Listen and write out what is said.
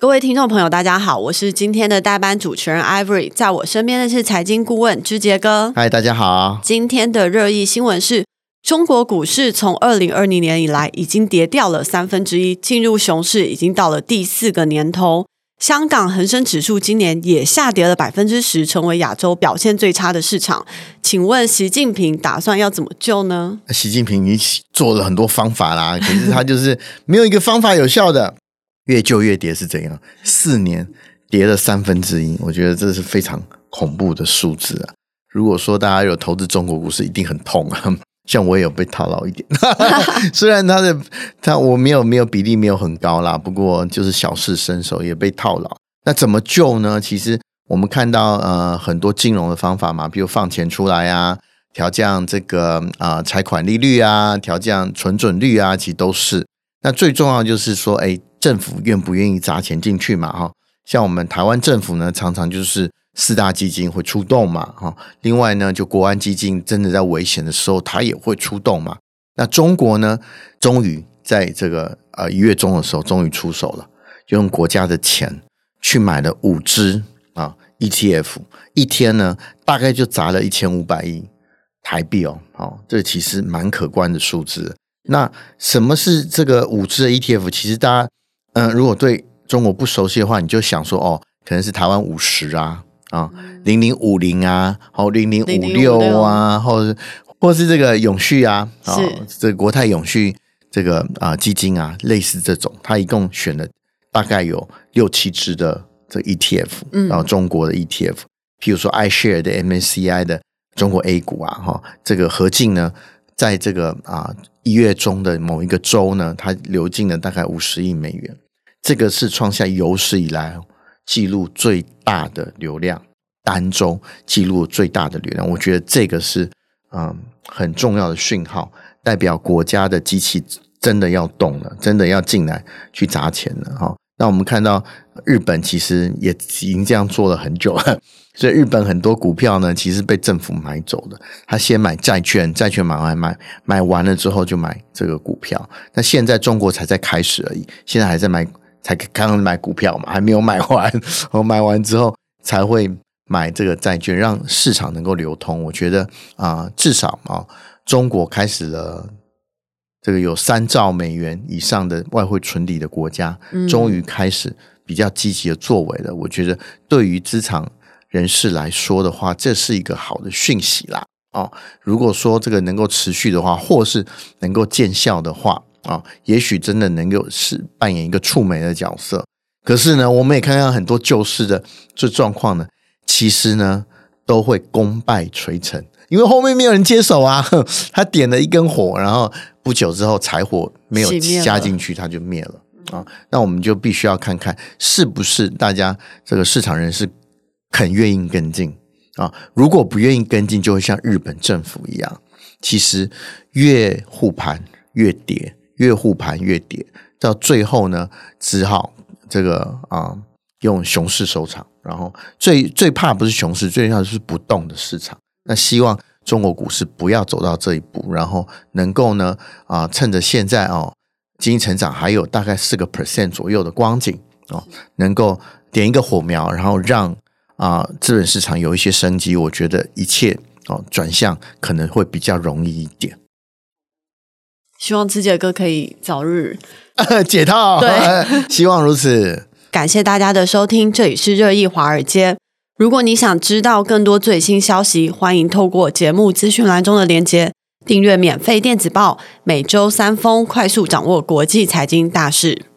各位听众朋友，大家好，我是今天的代班主持人 Ivory，在我身边的是财经顾问之杰哥。嗨，大家好。今天的热议新闻是中国股市从二零二零年以来已经跌掉了三分之一，进入熊市已经到了第四个年头。香港恒生指数今年也下跌了百分之十，成为亚洲表现最差的市场。请问习近平打算要怎么救呢？习近平已经做了很多方法啦，可是他就是没有一个方法有效的。越救越跌是怎样？四年跌了三分之一，我觉得这是非常恐怖的数字啊！如果说大家有投资中国股市，一定很痛啊。像我也有被套牢一点，虽然他的他我没有没有比例没有很高啦，不过就是小事身手也被套牢。那怎么救呢？其实我们看到呃很多金融的方法嘛，比如放钱出来啊，调降这个啊、呃、财款利率啊，调降存准率啊，其实都是。那最重要就是说，哎，政府愿不愿意砸钱进去嘛？哈，像我们台湾政府呢，常常就是四大基金会出动嘛，哈。另外呢，就国安基金真的在危险的时候，它也会出动嘛。那中国呢，终于在这个呃一月中的时候，终于出手了，就用国家的钱去买了五只啊 ETF，一天呢大概就砸了一千五百亿台币哦，好，这其实蛮可观的数字。那什么是这个五只的 ETF？其实大家，嗯、呃，如果对中国不熟悉的话，你就想说，哦，可能是台湾五十啊，啊，零零五零啊，好，零零五六啊，或者或是这个永续啊，啊，这个国泰永续这个啊基金啊，类似这种，它一共选了大概有六七只的这 ETF，然后中国的 ETF，譬如说 iShare 的 MSCI 的中国 A 股啊，哈，这个合计呢。在这个啊一月中的某一个周呢，它流进了大概五十亿美元，这个是创下有史以来记录最大的流量，单周记录最大的流量。我觉得这个是嗯很重要的讯号，代表国家的机器真的要动了，真的要进来去砸钱了哈。那我们看到日本其实也已经这样做了很久了。所以日本很多股票呢，其实被政府买走的。他先买债券，债券买完买买完了之后就买这个股票。那现在中国才在开始而已，现在还在买，才刚刚买股票嘛，还没有买完。我买完之后才会买这个债券，让市场能够流通。我觉得啊、至少啊，中国开始了这个有三兆美元以上的外汇存底的国家，终于开始比较积极的作为了。我觉得对于资产人士来说的话，这是一个好的讯息啦。哦，如果说这个能够持续的话，或是能够见效的话，啊、哦，也许真的能够是扮演一个触媒的角色。可是呢，我们也看到很多救市的这状况呢，其实呢都会功败垂成，因为后面没有人接手啊。他点了一根火，然后不久之后柴火没有加进去，它就灭了啊、哦。那我们就必须要看看是不是大家这个市场人士。肯愿意跟进啊！如果不愿意跟进，就会像日本政府一样，其实越护盘越跌，越护盘越跌，到最后呢，只好这个啊用熊市收场。然后最最怕不是熊市，最怕的是不动的市场。那希望中国股市不要走到这一步，然后能够呢啊趁着现在哦经济成长还有大概四个 percent 左右的光景哦，能够点一个火苗，然后让。啊，资本市场有一些生机，我觉得一切哦转向可能会比较容易一点。希望之杰哥可以早日 解套，对，希望如此。感谢大家的收听，这里是热议华尔街。如果你想知道更多最新消息，欢迎透过节目资讯栏中的连接订阅免费电子报，每周三封，快速掌握国际财经大事。